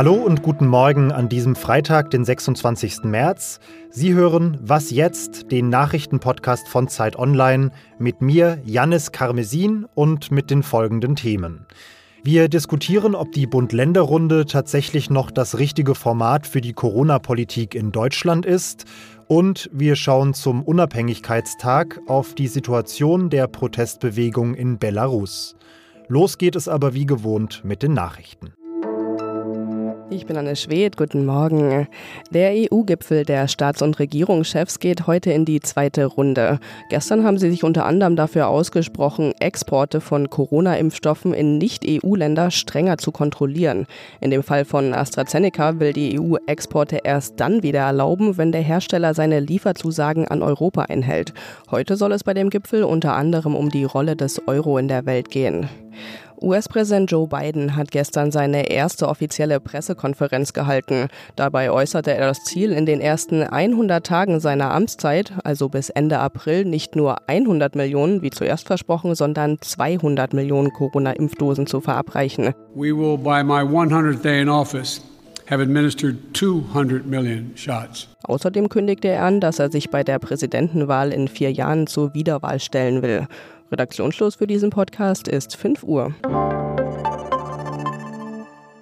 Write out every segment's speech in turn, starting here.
Hallo und guten Morgen an diesem Freitag, den 26. März. Sie hören Was jetzt, den Nachrichtenpodcast von Zeit Online mit mir, Jannis Karmesin und mit den folgenden Themen. Wir diskutieren, ob die Bund-Länder-Runde tatsächlich noch das richtige Format für die Corona-Politik in Deutschland ist. Und wir schauen zum Unabhängigkeitstag auf die Situation der Protestbewegung in Belarus. Los geht es aber wie gewohnt mit den Nachrichten. Ich bin Anne Schwedt, guten Morgen. Der EU-Gipfel der Staats- und Regierungschefs geht heute in die zweite Runde. Gestern haben sie sich unter anderem dafür ausgesprochen, Exporte von Corona-Impfstoffen in Nicht-EU-Länder strenger zu kontrollieren. In dem Fall von AstraZeneca will die EU Exporte erst dann wieder erlauben, wenn der Hersteller seine Lieferzusagen an Europa einhält. Heute soll es bei dem Gipfel unter anderem um die Rolle des Euro in der Welt gehen. US-Präsident Joe Biden hat gestern seine erste offizielle Pressekonferenz gehalten. Dabei äußerte er das Ziel, in den ersten 100 Tagen seiner Amtszeit, also bis Ende April, nicht nur 100 Millionen, wie zuerst versprochen, sondern 200 Millionen Corona-Impfdosen zu verabreichen. We will by my 100th day in office have administered 200 million shots. Außerdem kündigte er an, dass er sich bei der Präsidentenwahl in vier Jahren zur Wiederwahl stellen will. Redaktionsschluss für diesen Podcast ist 5 Uhr.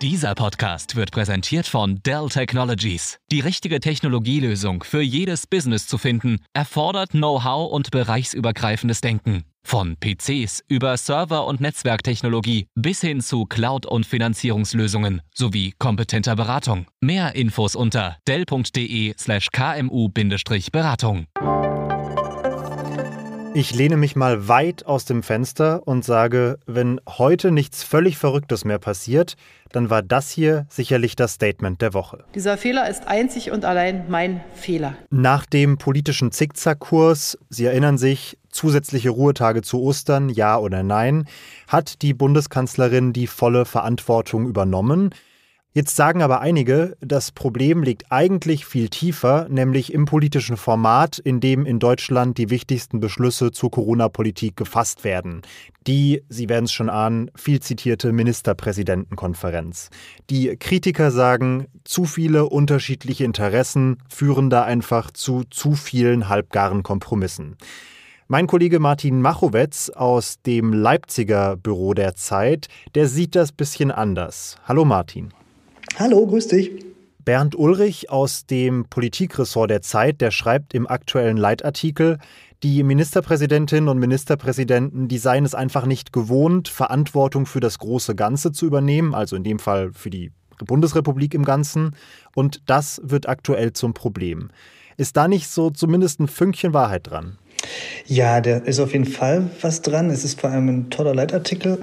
Dieser Podcast wird präsentiert von Dell Technologies. Die richtige Technologielösung für jedes Business zu finden, erfordert Know-how und bereichsübergreifendes Denken. Von PCs über Server- und Netzwerktechnologie bis hin zu Cloud- und Finanzierungslösungen sowie kompetenter Beratung. Mehr Infos unter dell.de/kmu-beratung. Ich lehne mich mal weit aus dem Fenster und sage, wenn heute nichts völlig Verrücktes mehr passiert, dann war das hier sicherlich das Statement der Woche. Dieser Fehler ist einzig und allein mein Fehler. Nach dem politischen Zickzackkurs, Sie erinnern sich, zusätzliche Ruhetage zu Ostern, ja oder nein, hat die Bundeskanzlerin die volle Verantwortung übernommen. Jetzt sagen aber einige, das Problem liegt eigentlich viel tiefer, nämlich im politischen Format, in dem in Deutschland die wichtigsten Beschlüsse zur Corona-Politik gefasst werden. Die, Sie werden es schon ahnen, viel zitierte Ministerpräsidentenkonferenz. Die Kritiker sagen, zu viele unterschiedliche Interessen führen da einfach zu zu vielen halbgaren Kompromissen. Mein Kollege Martin Machowetz aus dem Leipziger Büro der Zeit, der sieht das bisschen anders. Hallo Martin. Hallo, grüß dich. Bernd Ulrich aus dem Politikressort der Zeit, der schreibt im aktuellen Leitartikel, die Ministerpräsidentinnen und Ministerpräsidenten, die seien es einfach nicht gewohnt, Verantwortung für das große Ganze zu übernehmen, also in dem Fall für die Bundesrepublik im Ganzen. Und das wird aktuell zum Problem. Ist da nicht so zumindest ein Fünkchen Wahrheit dran? Ja, da ist auf jeden Fall was dran. Es ist vor allem ein toller Leitartikel.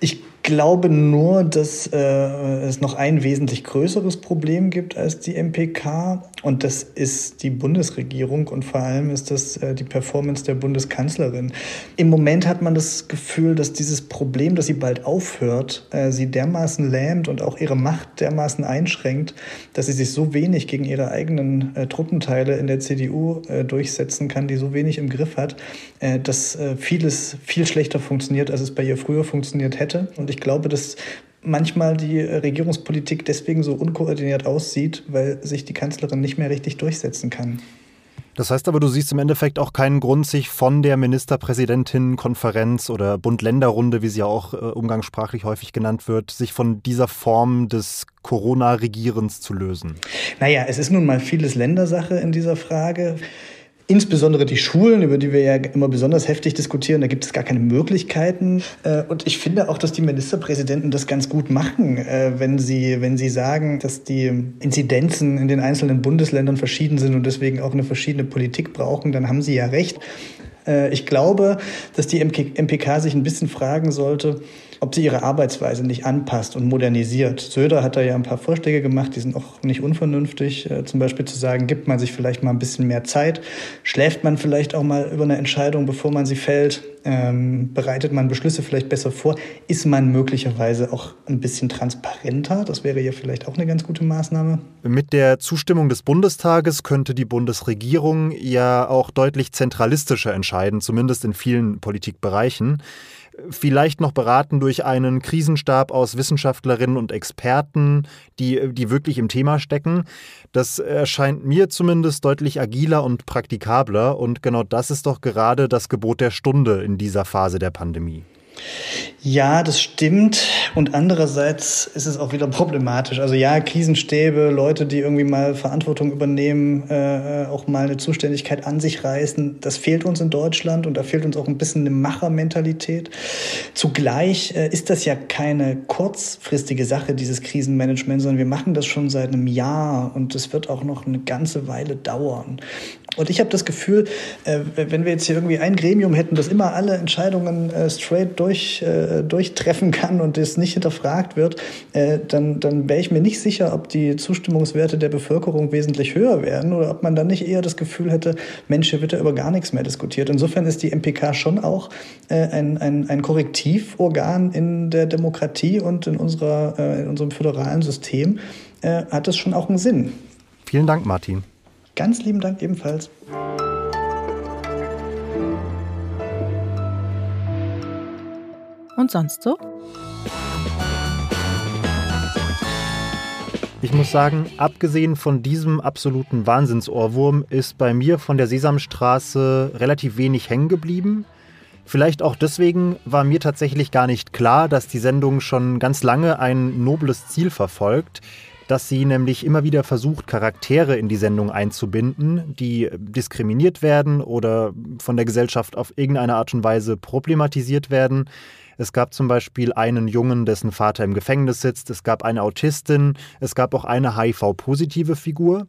Ich glaube nur, dass äh, es noch ein wesentlich größeres Problem gibt als die MPK und das ist die Bundesregierung und vor allem ist das äh, die Performance der Bundeskanzlerin. Im Moment hat man das Gefühl, dass dieses Problem, dass sie bald aufhört, äh, sie dermaßen lähmt und auch ihre Macht dermaßen einschränkt, dass sie sich so wenig gegen ihre eigenen äh, Truppenteile in der CDU äh, durchsetzen kann, die so wenig im Griff hat, äh, dass vieles viel schlechter funktioniert, als es bei ihr früher funktioniert hätte. Und ich glaube, dass manchmal die Regierungspolitik deswegen so unkoordiniert aussieht, weil sich die Kanzlerin nicht mehr richtig durchsetzen kann. Das heißt aber, du siehst im Endeffekt auch keinen Grund, sich von der Ministerpräsidentinnenkonferenz oder Bund-Länder-Runde, wie sie ja auch äh, umgangssprachlich häufig genannt wird, sich von dieser Form des Corona-Regierens zu lösen. Naja, es ist nun mal vieles Ländersache in dieser Frage. Insbesondere die Schulen, über die wir ja immer besonders heftig diskutieren, da gibt es gar keine Möglichkeiten. Äh, und ich finde auch, dass die Ministerpräsidenten das ganz gut machen, äh, wenn sie, wenn sie sagen, dass die Inzidenzen in den einzelnen Bundesländern verschieden sind und deswegen auch eine verschiedene Politik brauchen, dann haben sie ja recht. Äh, ich glaube, dass die MPK sich ein bisschen fragen sollte, ob sie ihre Arbeitsweise nicht anpasst und modernisiert. Söder hat da ja ein paar Vorschläge gemacht, die sind auch nicht unvernünftig. Äh, zum Beispiel zu sagen, gibt man sich vielleicht mal ein bisschen mehr Zeit, schläft man vielleicht auch mal über eine Entscheidung, bevor man sie fällt, ähm, bereitet man Beschlüsse vielleicht besser vor, ist man möglicherweise auch ein bisschen transparenter. Das wäre ja vielleicht auch eine ganz gute Maßnahme. Mit der Zustimmung des Bundestages könnte die Bundesregierung ja auch deutlich zentralistischer entscheiden, zumindest in vielen Politikbereichen. Vielleicht noch beraten durch einen Krisenstab aus Wissenschaftlerinnen und Experten, die, die wirklich im Thema stecken. Das erscheint mir zumindest deutlich agiler und praktikabler und genau das ist doch gerade das Gebot der Stunde in dieser Phase der Pandemie. Ja, das stimmt. Und andererseits ist es auch wieder problematisch. Also ja, Krisenstäbe, Leute, die irgendwie mal Verantwortung übernehmen, äh, auch mal eine Zuständigkeit an sich reißen, das fehlt uns in Deutschland und da fehlt uns auch ein bisschen eine Machermentalität. Zugleich äh, ist das ja keine kurzfristige Sache, dieses Krisenmanagement, sondern wir machen das schon seit einem Jahr und es wird auch noch eine ganze Weile dauern. Und ich habe das Gefühl, äh, wenn wir jetzt hier irgendwie ein Gremium hätten, das immer alle Entscheidungen äh, straight durch, äh, durchtreffen kann und das nicht hinterfragt wird, dann, dann wäre ich mir nicht sicher, ob die Zustimmungswerte der Bevölkerung wesentlich höher werden oder ob man dann nicht eher das Gefühl hätte, Mensch, hier wird ja über gar nichts mehr diskutiert. Insofern ist die MPK schon auch ein, ein, ein Korrektivorgan in der Demokratie und in, unserer, in unserem föderalen System. Hat das schon auch einen Sinn. Vielen Dank, Martin. Ganz lieben Dank ebenfalls. Und sonst so? Ich muss sagen, abgesehen von diesem absoluten Wahnsinnsohrwurm ist bei mir von der Sesamstraße relativ wenig hängen geblieben. Vielleicht auch deswegen war mir tatsächlich gar nicht klar, dass die Sendung schon ganz lange ein nobles Ziel verfolgt, dass sie nämlich immer wieder versucht, Charaktere in die Sendung einzubinden, die diskriminiert werden oder von der Gesellschaft auf irgendeine Art und Weise problematisiert werden. Es gab zum Beispiel einen Jungen, dessen Vater im Gefängnis sitzt. Es gab eine Autistin. Es gab auch eine HIV-positive Figur.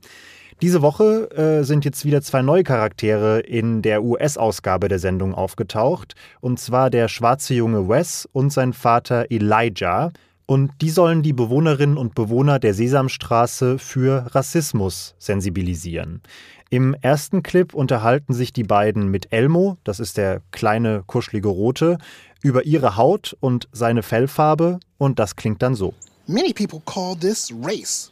Diese Woche äh, sind jetzt wieder zwei neue Charaktere in der US-Ausgabe der Sendung aufgetaucht. Und zwar der schwarze Junge Wes und sein Vater Elijah. Und die sollen die Bewohnerinnen und Bewohner der Sesamstraße für Rassismus sensibilisieren. Im ersten Clip unterhalten sich die beiden mit Elmo, das ist der kleine kuschelige Rote, über ihre Haut und seine Fellfarbe und das klingt dann so. Many people call this race.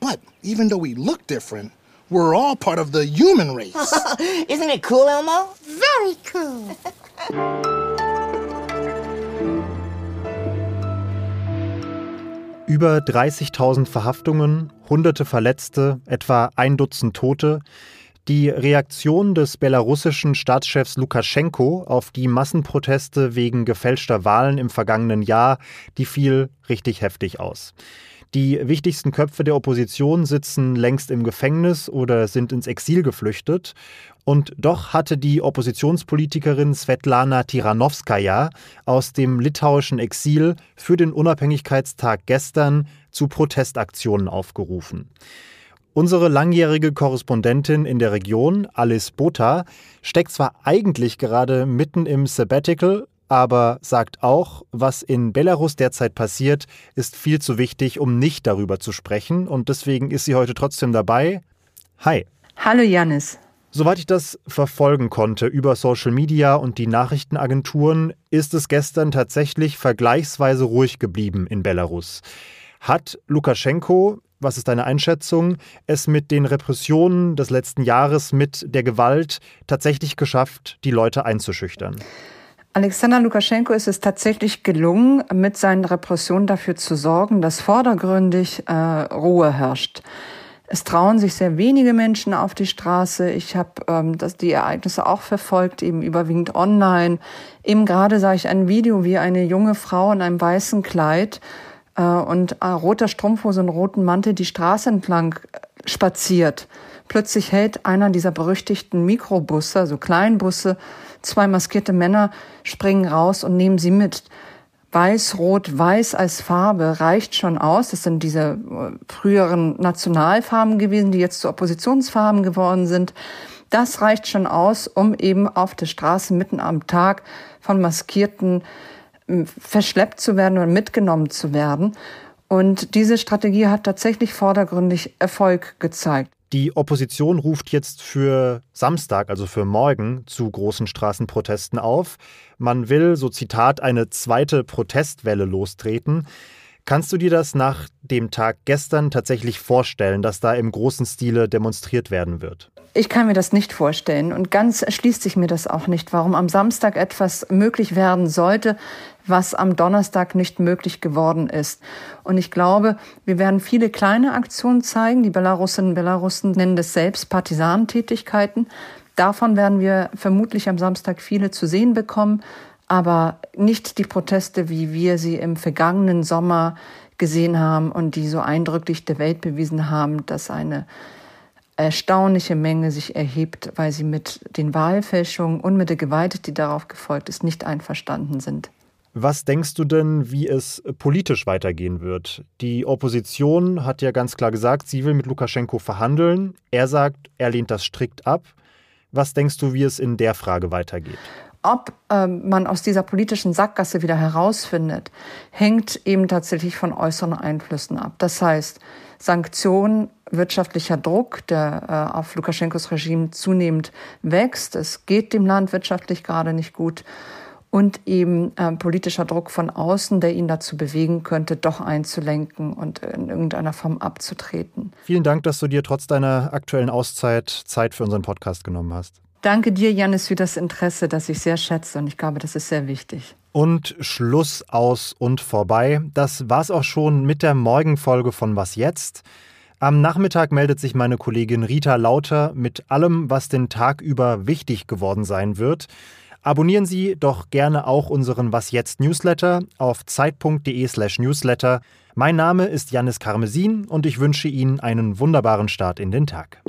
But even though we look different, we're all part of the human race. Isn't it cool, Elmo? Very cool. Über 30.000 Verhaftungen, hunderte Verletzte, etwa ein Dutzend Tote. Die Reaktion des belarussischen Staatschefs Lukaschenko auf die Massenproteste wegen gefälschter Wahlen im vergangenen Jahr, die fiel richtig heftig aus. Die wichtigsten Köpfe der Opposition sitzen längst im Gefängnis oder sind ins Exil geflüchtet. Und doch hatte die Oppositionspolitikerin Svetlana Tiranovskaja aus dem litauischen Exil für den Unabhängigkeitstag gestern zu Protestaktionen aufgerufen. Unsere langjährige Korrespondentin in der Region, Alice Botha, steckt zwar eigentlich gerade mitten im Sabbatical, aber sagt auch, was in Belarus derzeit passiert, ist viel zu wichtig, um nicht darüber zu sprechen. Und deswegen ist sie heute trotzdem dabei. Hi. Hallo Janis. Soweit ich das verfolgen konnte über Social Media und die Nachrichtenagenturen, ist es gestern tatsächlich vergleichsweise ruhig geblieben in Belarus. Hat Lukaschenko, was ist deine Einschätzung, es mit den Repressionen des letzten Jahres, mit der Gewalt tatsächlich geschafft, die Leute einzuschüchtern? Alexander Lukaschenko ist es tatsächlich gelungen, mit seinen Repressionen dafür zu sorgen, dass vordergründig äh, Ruhe herrscht. Es trauen sich sehr wenige Menschen auf die Straße. Ich habe ähm, das, die Ereignisse auch verfolgt, eben überwiegend online. Eben gerade sah ich ein Video, wie eine junge Frau in einem weißen Kleid äh, und äh, roter Strumpfhose und roten Mantel die Straße entlang äh, spaziert. Plötzlich hält einer dieser berüchtigten Mikrobusse, also Kleinbusse, Zwei maskierte Männer springen raus und nehmen sie mit. Weiß, Rot, Weiß als Farbe reicht schon aus. Das sind diese äh, früheren Nationalfarben gewesen, die jetzt zu Oppositionsfarben geworden sind. Das reicht schon aus, um eben auf der Straße mitten am Tag von Maskierten verschleppt zu werden oder mitgenommen zu werden. Und diese Strategie hat tatsächlich vordergründig Erfolg gezeigt. Die Opposition ruft jetzt für Samstag, also für morgen, zu großen Straßenprotesten auf. Man will, so Zitat, eine zweite Protestwelle lostreten. Kannst du dir das nach dem Tag gestern tatsächlich vorstellen, dass da im großen Stile demonstriert werden wird? Ich kann mir das nicht vorstellen und ganz erschließt sich mir das auch nicht, warum am Samstag etwas möglich werden sollte, was am Donnerstag nicht möglich geworden ist. Und ich glaube, wir werden viele kleine Aktionen zeigen. Die Belarusinnen und Belarussen nennen das selbst Partisanentätigkeiten. Davon werden wir vermutlich am Samstag viele zu sehen bekommen, aber nicht die Proteste, wie wir sie im vergangenen Sommer gesehen haben und die so eindrücklich der Welt bewiesen haben, dass eine erstaunliche Menge sich erhebt, weil sie mit den Wahlfälschungen und mit der Gewalt, die darauf gefolgt ist, nicht einverstanden sind. Was denkst du denn, wie es politisch weitergehen wird? Die Opposition hat ja ganz klar gesagt, sie will mit Lukaschenko verhandeln. Er sagt, er lehnt das strikt ab. Was denkst du, wie es in der Frage weitergeht? Ob ähm, man aus dieser politischen Sackgasse wieder herausfindet, hängt eben tatsächlich von äußeren Einflüssen ab. Das heißt, Sanktionen, wirtschaftlicher Druck, der äh, auf Lukaschenkos Regime zunehmend wächst. Es geht dem Land wirtschaftlich gerade nicht gut und eben äh, politischer Druck von außen, der ihn dazu bewegen könnte, doch einzulenken und in irgendeiner Form abzutreten. Vielen Dank, dass du dir trotz deiner aktuellen Auszeit Zeit für unseren Podcast genommen hast. Danke dir, Janis, für das Interesse, das ich sehr schätze und ich glaube, das ist sehr wichtig. Und Schluss aus und vorbei. Das war's auch schon mit der Morgenfolge von Was jetzt? Am Nachmittag meldet sich meine Kollegin Rita Lauter mit allem, was den Tag über wichtig geworden sein wird. Abonnieren Sie doch gerne auch unseren Was jetzt Newsletter auf zeit.de/slash newsletter. Mein Name ist Janis Karmesin und ich wünsche Ihnen einen wunderbaren Start in den Tag.